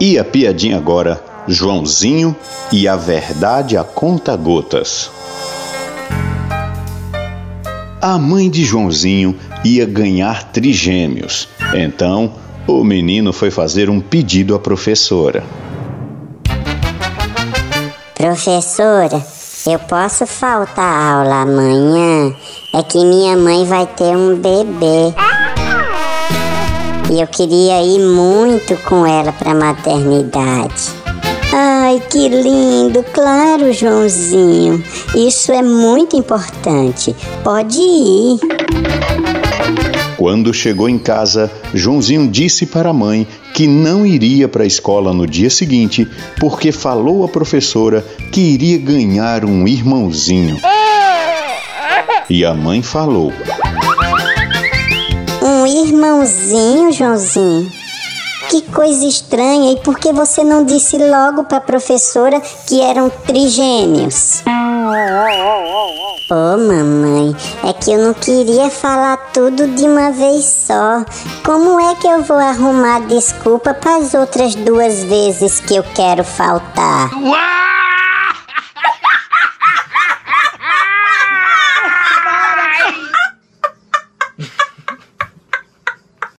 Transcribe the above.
E a piadinha agora, Joãozinho e a verdade a conta gotas. A mãe de Joãozinho ia ganhar trigêmeos. Então, o menino foi fazer um pedido à professora. Professora, eu posso faltar aula amanhã? É que minha mãe vai ter um bebê. E eu queria ir muito com ela para maternidade. Ai, que lindo! Claro, Joãozinho. Isso é muito importante. Pode ir. Quando chegou em casa, Joãozinho disse para a mãe que não iria para a escola no dia seguinte porque falou à professora que iria ganhar um irmãozinho. E a mãe falou: Um irmãozinho, Joãozinho? Que coisa estranha, e por que você não disse logo para professora que eram trigêmeos? Oh, mamãe, é que eu não queria falar tudo de uma vez só. Como é que eu vou arrumar desculpa para as outras duas vezes que eu quero faltar? Uau!